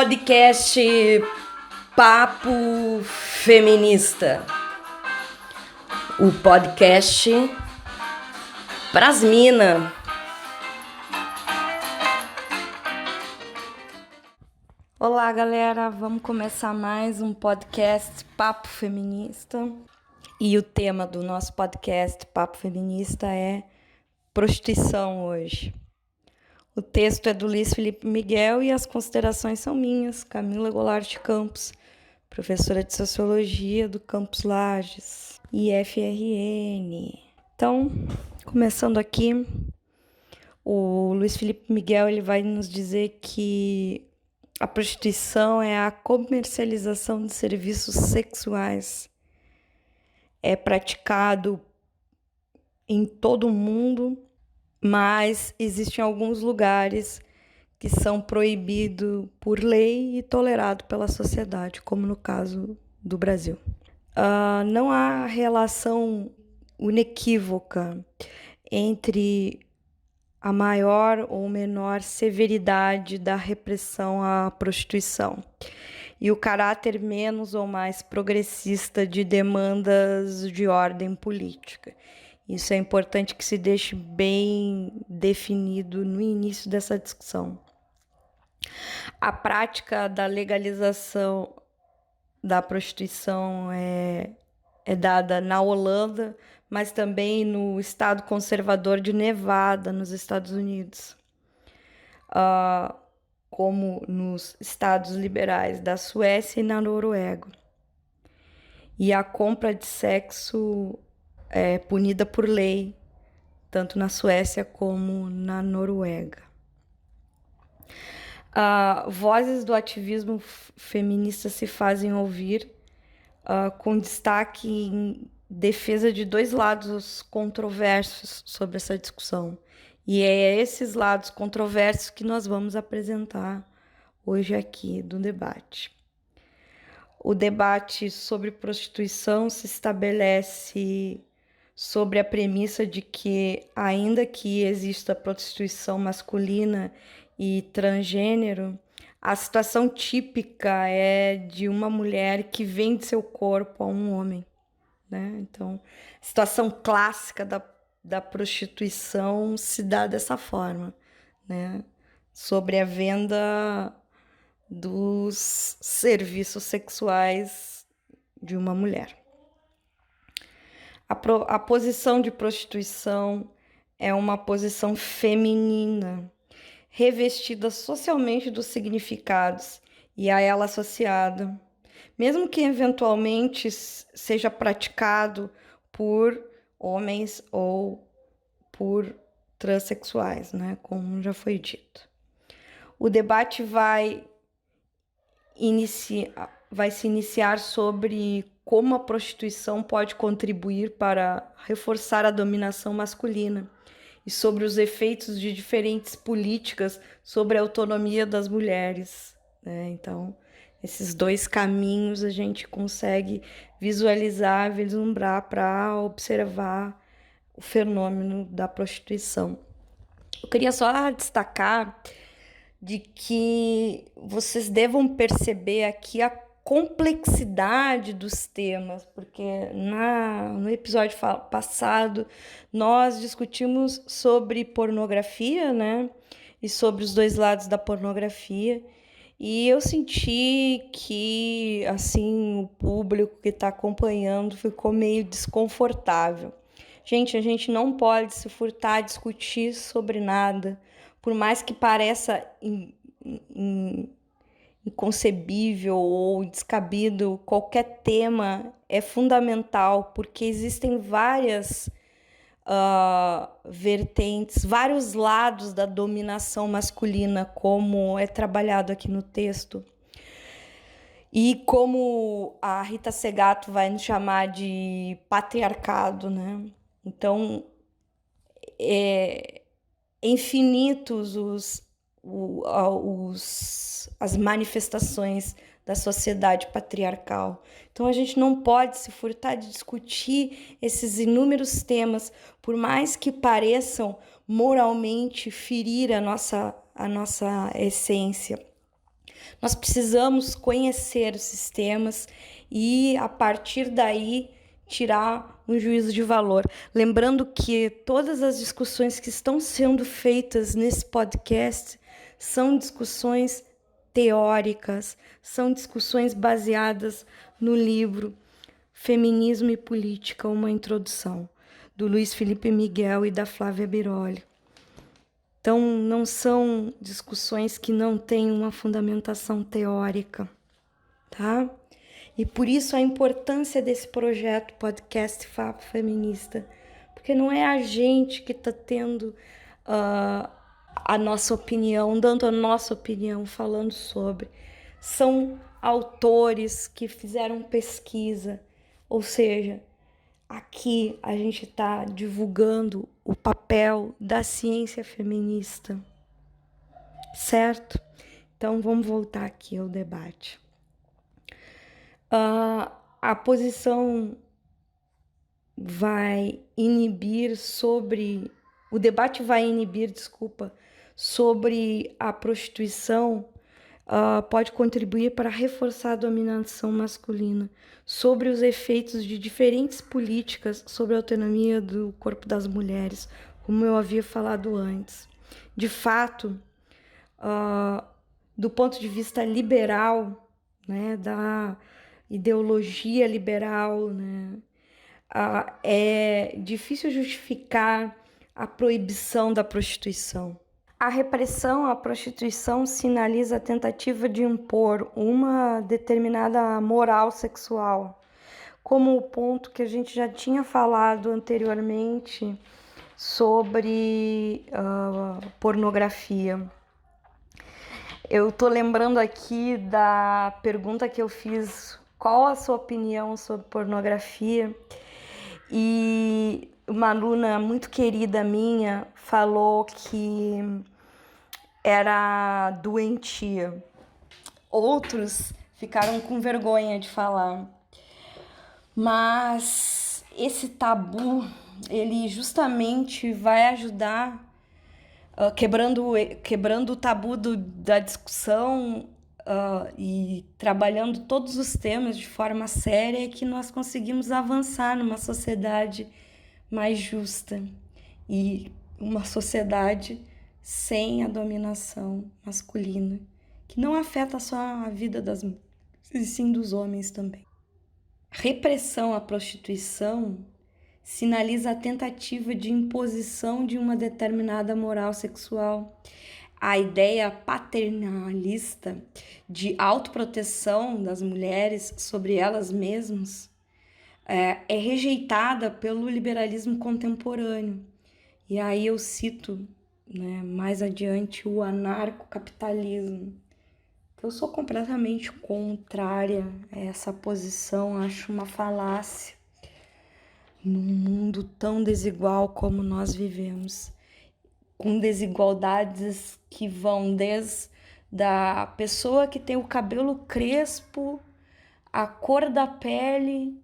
podcast Papo Feminista. O podcast pras mina. Olá, galera. Vamos começar mais um podcast Papo Feminista. E o tema do nosso podcast Papo Feminista é prostituição hoje. O texto é do Luiz Felipe Miguel e as considerações são minhas, Camila Goulart Campos, professora de Sociologia do Campus Lages, IFRN. Então, começando aqui, o Luiz Felipe Miguel ele vai nos dizer que a prostituição é a comercialização de serviços sexuais. É praticado em todo o mundo mas existem alguns lugares que são proibidos por lei e tolerados pela sociedade, como no caso do Brasil. Uh, não há relação inequívoca entre a maior ou menor severidade da repressão à prostituição e o caráter menos ou mais progressista de demandas de ordem política. Isso é importante que se deixe bem definido no início dessa discussão. A prática da legalização da prostituição é, é dada na Holanda, mas também no estado conservador de Nevada, nos Estados Unidos, uh, como nos estados liberais da Suécia e na Noruega. E a compra de sexo é punida por lei, tanto na Suécia como na Noruega. Uh, vozes do ativismo feminista se fazem ouvir, uh, com destaque em defesa de dois lados controversos sobre essa discussão. E é esses lados controversos que nós vamos apresentar hoje aqui do debate. O debate sobre prostituição se estabelece sobre a premissa de que, ainda que exista prostituição masculina e transgênero, a situação típica é de uma mulher que vende seu corpo a um homem. Né? Então, a situação clássica da, da prostituição se dá dessa forma, né? sobre a venda dos serviços sexuais de uma mulher. A, pro, a posição de prostituição é uma posição feminina, revestida socialmente dos significados e a ela associada, mesmo que eventualmente seja praticado por homens ou por transexuais, né, como já foi dito. O debate vai, inicia, vai se iniciar sobre como a prostituição pode contribuir para reforçar a dominação masculina e sobre os efeitos de diferentes políticas sobre a autonomia das mulheres. Né? Então, esses dois caminhos a gente consegue visualizar, vislumbrar para observar o fenômeno da prostituição. Eu queria só destacar de que vocês devam perceber aqui a complexidade dos temas, porque na, no episódio passado nós discutimos sobre pornografia, né? E sobre os dois lados da pornografia. E eu senti que, assim, o público que está acompanhando ficou meio desconfortável. Gente, a gente não pode se furtar a discutir sobre nada, por mais que pareça in, in, inconcebível ou descabido, qualquer tema é fundamental, porque existem várias uh, vertentes, vários lados da dominação masculina, como é trabalhado aqui no texto. E como a Rita Segato vai nos chamar de patriarcado, né? Então, é infinitos os, os, as manifestações da sociedade patriarcal. Então a gente não pode se furtar de discutir esses inúmeros temas, por mais que pareçam moralmente ferir a nossa, a nossa essência. Nós precisamos conhecer os sistemas e, a partir daí, tirar um juízo de valor. Lembrando que todas as discussões que estão sendo feitas nesse podcast são discussões teóricas, são discussões baseadas no livro Feminismo e Política, uma introdução, do Luiz Felipe Miguel e da Flávia Biroli. Então, não são discussões que não têm uma fundamentação teórica, tá? E por isso a importância desse projeto podcast Fapo Feminista, porque não é a gente que está tendo uh, a nossa opinião, dando a nossa opinião, falando sobre. São autores que fizeram pesquisa, ou seja, aqui a gente está divulgando o papel da ciência feminista, certo? Então vamos voltar aqui ao debate. Uh, a posição vai inibir sobre. O debate vai inibir, desculpa, sobre a prostituição uh, pode contribuir para reforçar a dominação masculina, sobre os efeitos de diferentes políticas sobre a autonomia do corpo das mulheres, como eu havia falado antes. De fato, uh, do ponto de vista liberal, né, da ideologia liberal, né, uh, é difícil justificar a proibição da prostituição. A repressão à prostituição sinaliza a tentativa de impor uma determinada moral sexual, como o ponto que a gente já tinha falado anteriormente sobre uh, pornografia. Eu tô lembrando aqui da pergunta que eu fiz: qual a sua opinião sobre pornografia? E uma aluna muito querida minha falou que era doentia. Outros ficaram com vergonha de falar. Mas esse tabu, ele justamente vai ajudar uh, quebrando, quebrando o tabu do, da discussão uh, e trabalhando todos os temas de forma séria que nós conseguimos avançar numa sociedade mais justa e uma sociedade sem a dominação masculina, que não afeta só a vida das mulheres, e sim dos homens também. Repressão à prostituição sinaliza a tentativa de imposição de uma determinada moral sexual. A ideia paternalista de autoproteção das mulheres sobre elas mesmas é, é rejeitada pelo liberalismo contemporâneo. E aí eu cito né, mais adiante o anarcocapitalismo. Eu sou completamente contrária a essa posição, acho uma falácia num mundo tão desigual como nós vivemos, com desigualdades que vão desde da pessoa que tem o cabelo crespo, a cor da pele,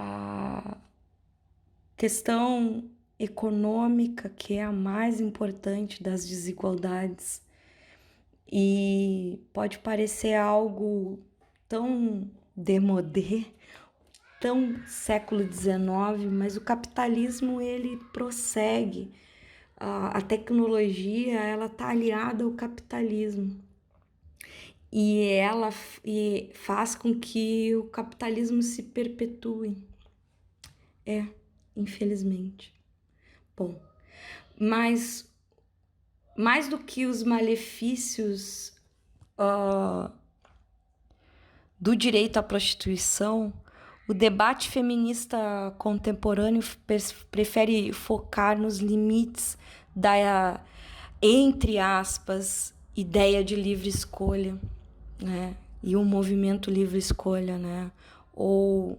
a questão econômica, que é a mais importante das desigualdades. E pode parecer algo tão demodé, tão século XIX, mas o capitalismo ele prossegue. A, tecnologia ela está aliada ao capitalismo e ela e faz com que o capitalismo se perpetue. É, infelizmente. Bom, mas mais do que os malefícios uh, do direito à prostituição, o debate feminista contemporâneo prefere focar nos limites da, entre aspas, ideia de livre escolha, né? E o movimento livre escolha, né? Ou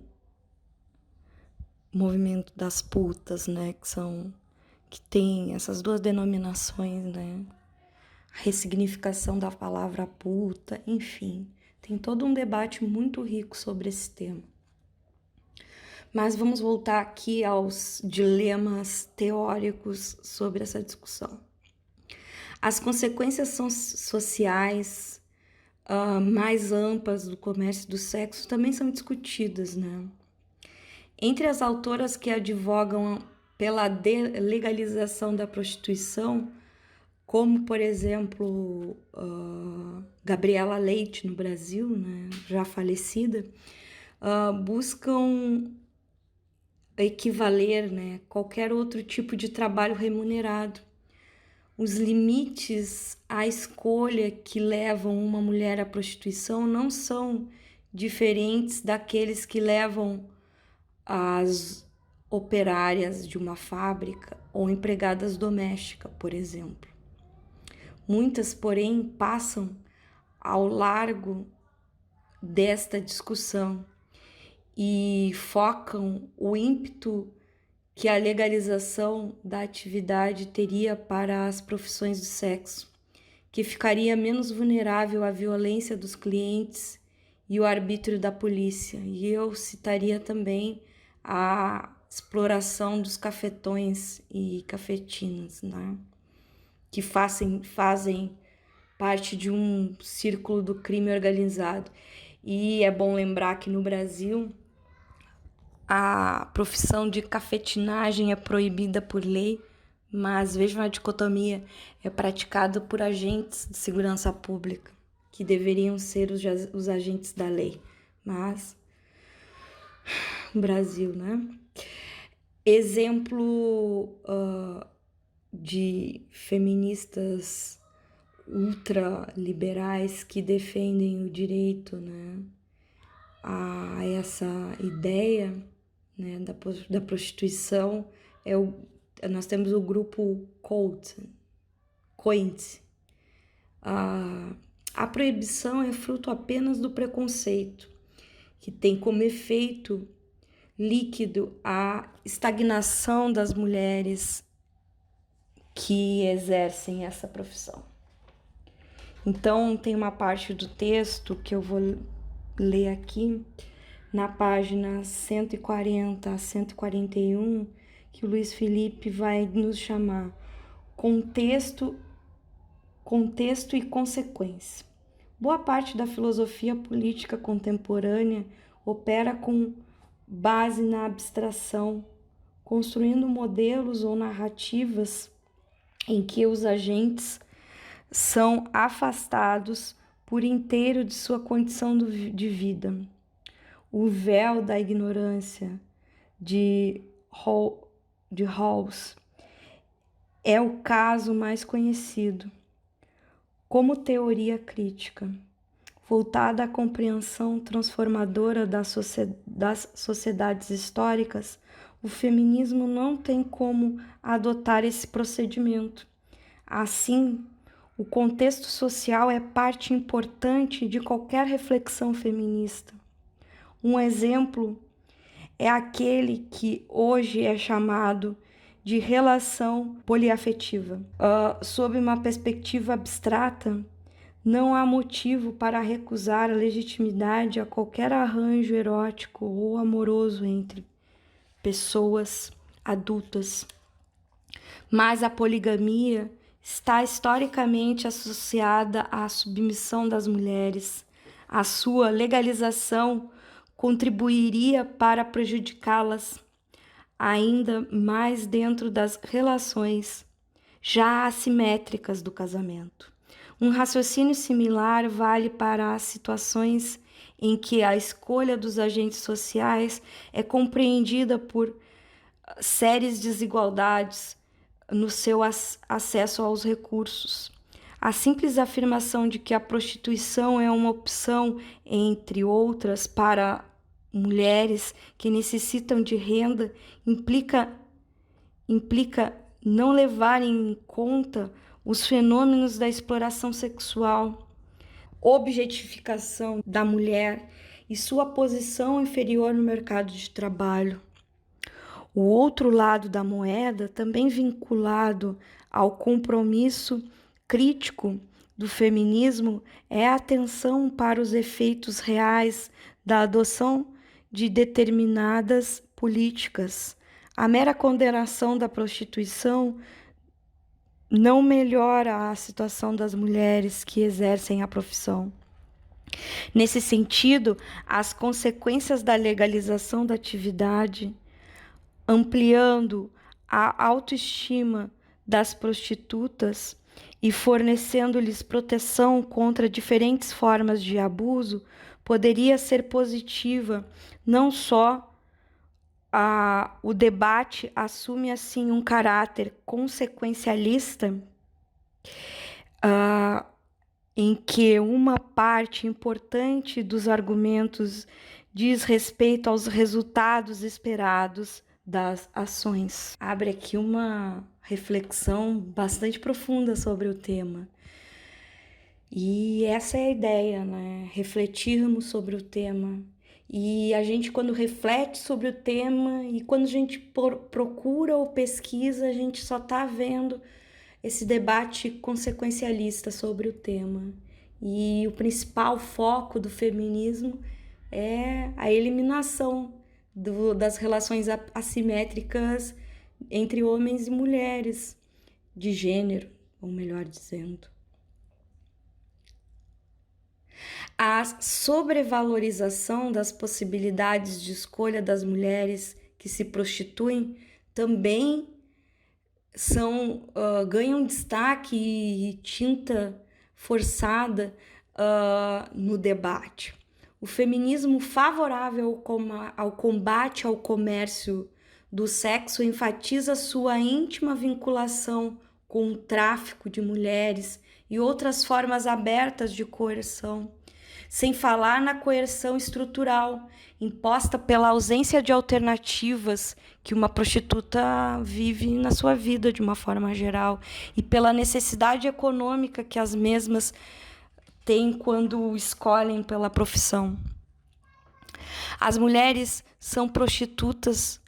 movimento das putas, né? Que são que tem essas duas denominações, né? A ressignificação da palavra puta, enfim, tem todo um debate muito rico sobre esse tema. Mas vamos voltar aqui aos dilemas teóricos sobre essa discussão. As consequências sociais uh, mais amplas do comércio do sexo também são discutidas, né? Entre as autoras que advogam pela legalização da prostituição, como por exemplo uh, Gabriela Leite no Brasil, né, já falecida, uh, buscam equivaler né, qualquer outro tipo de trabalho remunerado. Os limites à escolha que levam uma mulher à prostituição não são diferentes daqueles que levam as operárias de uma fábrica ou empregadas domésticas, por exemplo. Muitas, porém, passam ao largo desta discussão e focam o ímpeto que a legalização da atividade teria para as profissões do sexo, que ficaria menos vulnerável à violência dos clientes e o arbítrio da polícia. E eu citaria também a exploração dos cafetões e cafetinas, né? que fazem, fazem parte de um círculo do crime organizado. E é bom lembrar que no Brasil a profissão de cafetinagem é proibida por lei, mas vejam a dicotomia, é praticada por agentes de segurança pública, que deveriam ser os, os agentes da lei. Mas Brasil, né? Exemplo uh, de feministas ultraliberais que defendem o direito, né, a essa ideia né, da, da prostituição é o, nós temos o grupo Colt, Coint. A, a proibição é fruto apenas do preconceito, que tem como efeito líquido a estagnação das mulheres que exercem essa profissão. Então, tem uma parte do texto que eu vou ler aqui na página 140 a 141, que o Luiz Felipe vai nos chamar contexto, contexto e consequência. Boa parte da filosofia política contemporânea opera com base na abstração, construindo modelos ou narrativas em que os agentes são afastados por inteiro de sua condição de vida o véu da ignorância de, de Rawls é o caso mais conhecido. Como teoria crítica, voltada à compreensão transformadora das sociedades históricas, o feminismo não tem como adotar esse procedimento. Assim, o contexto social é parte importante de qualquer reflexão feminista. Um exemplo é aquele que hoje é chamado de relação poliafetiva. Uh, sob uma perspectiva abstrata, não há motivo para recusar a legitimidade a qualquer arranjo erótico ou amoroso entre pessoas adultas. Mas a poligamia está historicamente associada à submissão das mulheres, à sua legalização contribuiria para prejudicá-las ainda mais dentro das relações já assimétricas do casamento. Um raciocínio similar vale para as situações em que a escolha dos agentes sociais é compreendida por sérias desigualdades no seu acesso aos recursos. A simples afirmação de que a prostituição é uma opção, entre outras, para mulheres que necessitam de renda implica implica não levar em conta os fenômenos da exploração sexual, objetificação da mulher e sua posição inferior no mercado de trabalho. O outro lado da moeda, também vinculado ao compromisso crítico do feminismo, é a atenção para os efeitos reais da adoção de determinadas políticas. A mera condenação da prostituição não melhora a situação das mulheres que exercem a profissão. Nesse sentido, as consequências da legalização da atividade, ampliando a autoestima das prostitutas e fornecendo-lhes proteção contra diferentes formas de abuso, poderia ser positiva não só a, o debate assume assim um caráter consequencialista, uh, em que uma parte importante dos argumentos diz respeito aos resultados esperados das ações. Abre aqui uma reflexão bastante profunda sobre o tema. E essa é a ideia, né? Refletirmos sobre o tema. E a gente, quando reflete sobre o tema e quando a gente procura ou pesquisa, a gente só está vendo esse debate consequencialista sobre o tema. E o principal foco do feminismo é a eliminação do, das relações assimétricas entre homens e mulheres de gênero, ou melhor dizendo. A sobrevalorização das possibilidades de escolha das mulheres que se prostituem também são uh, ganham destaque e tinta forçada uh, no debate. O feminismo favorável ao combate ao comércio do sexo enfatiza sua íntima vinculação com o tráfico de mulheres e outras formas abertas de coerção, sem falar na coerção estrutural imposta pela ausência de alternativas que uma prostituta vive na sua vida de uma forma geral e pela necessidade econômica que as mesmas têm quando escolhem pela profissão. As mulheres são prostitutas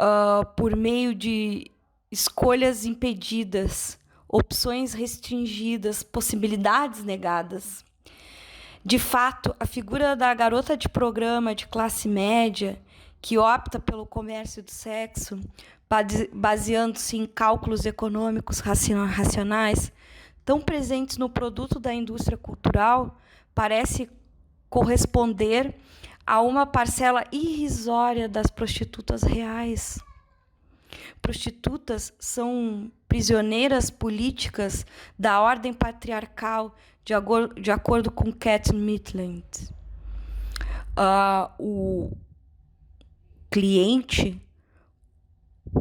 uh, por meio de escolhas impedidas, opções restringidas, possibilidades negadas. De fato, a figura da garota de programa de classe média que opta pelo comércio do sexo, baseando-se em cálculos econômicos racionais, tão presentes no produto da indústria cultural, parece corresponder a uma parcela irrisória das prostitutas reais. Prostitutas são prisioneiras políticas da ordem patriarcal, de, de acordo com Cat Maitland. Uh, o cliente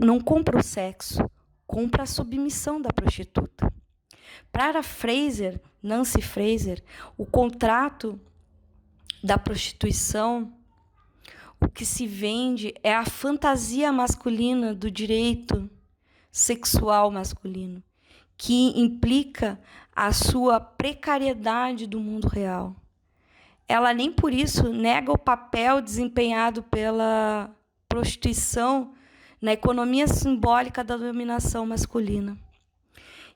não compra o sexo, compra a submissão da prostituta. Para Fraser, Nancy Fraser, o contrato da prostituição, o que se vende é a fantasia masculina do direito sexual masculino, que implica a sua precariedade do mundo real. Ela nem por isso nega o papel desempenhado pela prostituição na economia simbólica da dominação masculina.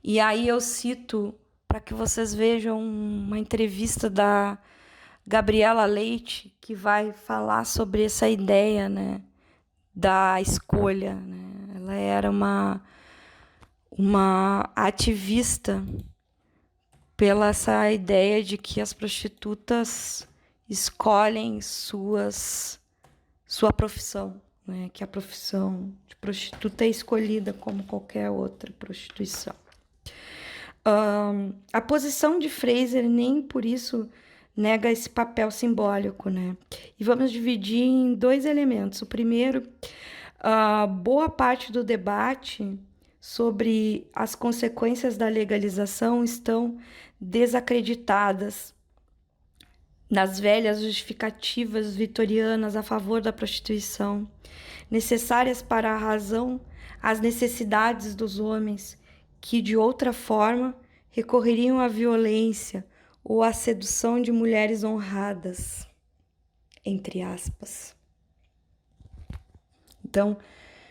E aí eu cito para que vocês vejam uma entrevista da Gabriela Leite que vai falar sobre essa ideia, né, da escolha. Né? Ela era uma uma ativista pela essa ideia de que as prostitutas escolhem suas sua profissão né, que a profissão de prostituta é escolhida como qualquer outra prostituição. Um, a posição de Fraser nem por isso nega esse papel simbólico, né? E vamos dividir em dois elementos. O primeiro, uh, boa parte do debate sobre as consequências da legalização estão desacreditadas nas velhas justificativas vitorianas a favor da prostituição, necessárias para a razão às necessidades dos homens, que de outra forma recorreriam à violência ou à sedução de mulheres honradas, entre aspas. Então,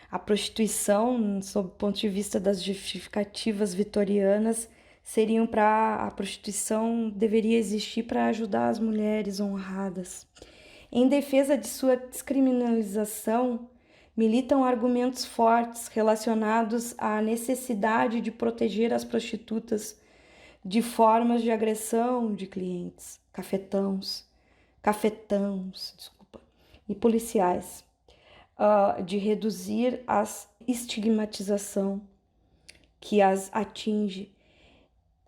a prostituição, sob o ponto de vista das justificativas vitorianas, seriam para a prostituição deveria existir para ajudar as mulheres honradas. Em defesa de sua descriminalização, militam argumentos fortes relacionados à necessidade de proteger as prostitutas de formas de agressão de clientes, cafetãos, cafetãos, desculpa, e policiais, uh, de reduzir a estigmatização que as atinge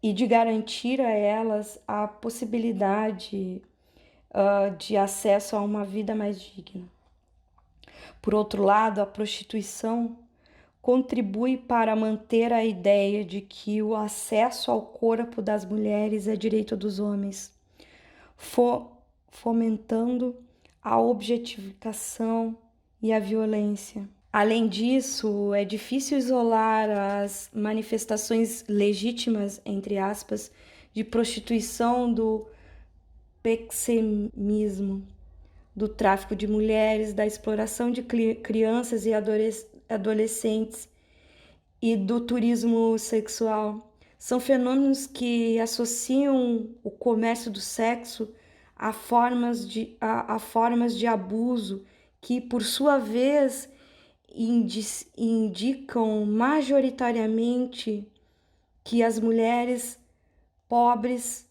e de garantir a elas a possibilidade uh, de acesso a uma vida mais digna. Por outro lado, a prostituição contribui para manter a ideia de que o acesso ao corpo das mulheres é direito dos homens, fomentando a objetificação e a violência. Além disso, é difícil isolar as manifestações legítimas, entre aspas, de prostituição do pexemismo, do tráfico de mulheres, da exploração de crianças e adolescentes e do turismo sexual. São fenômenos que associam o comércio do sexo a formas de, a, a formas de abuso que, por sua vez, indicam majoritariamente que as mulheres pobres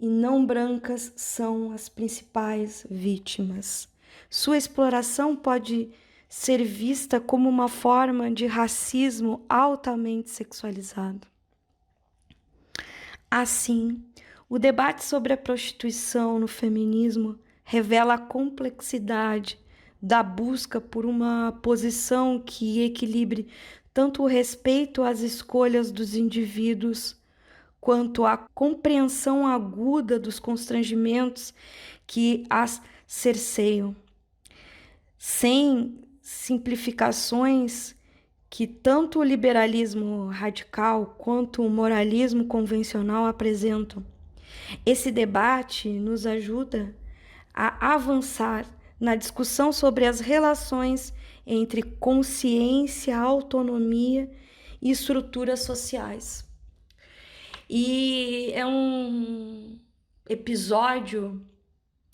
e não brancas são as principais vítimas. Sua exploração pode ser vista como uma forma de racismo altamente sexualizado. Assim, o debate sobre a prostituição no feminismo revela a complexidade da busca por uma posição que equilibre tanto o respeito às escolhas dos indivíduos quanto a compreensão aguda dos constrangimentos que as cerceiam, sem simplificações que tanto o liberalismo radical quanto o moralismo convencional apresentam. Esse debate nos ajuda a avançar na discussão sobre as relações entre consciência, autonomia e estruturas sociais. E é um episódio,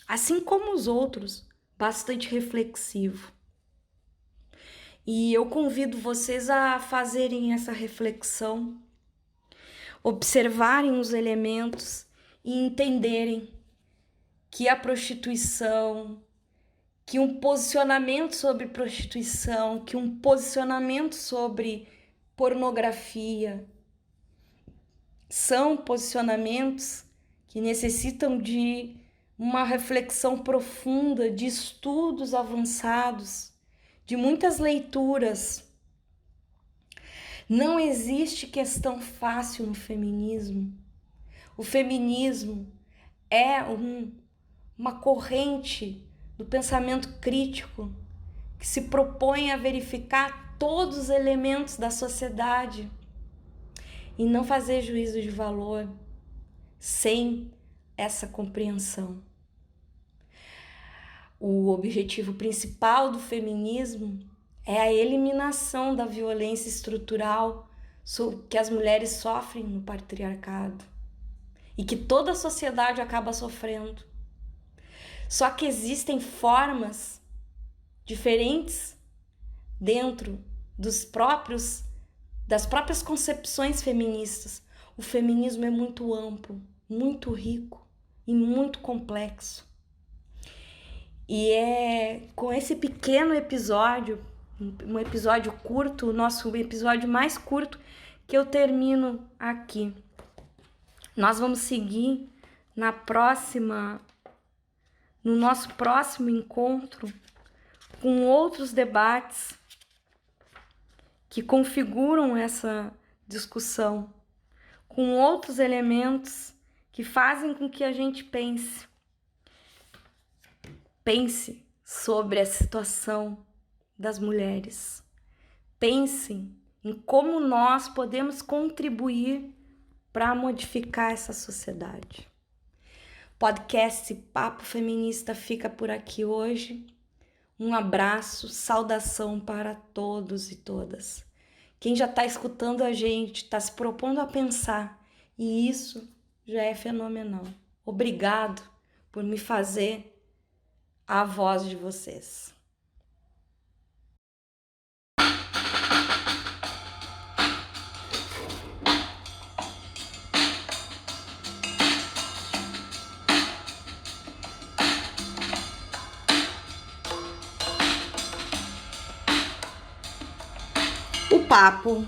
assim como os outros, bastante reflexivo. E eu convido vocês a fazerem essa reflexão, observarem os elementos e entenderem que a prostituição, que um posicionamento sobre prostituição, que um posicionamento sobre pornografia são posicionamentos que necessitam de uma reflexão profunda, de estudos avançados, de muitas leituras. Não existe questão fácil no feminismo. O feminismo é um, uma corrente do pensamento crítico que se propõe a verificar todos os elementos da sociedade e não fazer juízo de valor sem essa compreensão. O objetivo principal do feminismo é a eliminação da violência estrutural que as mulheres sofrem no patriarcado e que toda a sociedade acaba sofrendo. Só que existem formas diferentes dentro dos próprios das próprias concepções feministas. O feminismo é muito amplo, muito rico e muito complexo. E é com esse pequeno episódio, um episódio curto, o nosso episódio mais curto, que eu termino aqui. Nós vamos seguir na próxima no nosso próximo encontro com outros debates que configuram essa discussão, com outros elementos que fazem com que a gente pense. Pense sobre a situação das mulheres. Pense em como nós podemos contribuir para modificar essa sociedade. Podcast Papo Feminista fica por aqui hoje. Um abraço, saudação para todos e todas. Quem já está escutando a gente, está se propondo a pensar, e isso já é fenomenal. Obrigado por me fazer a voz de vocês. O papo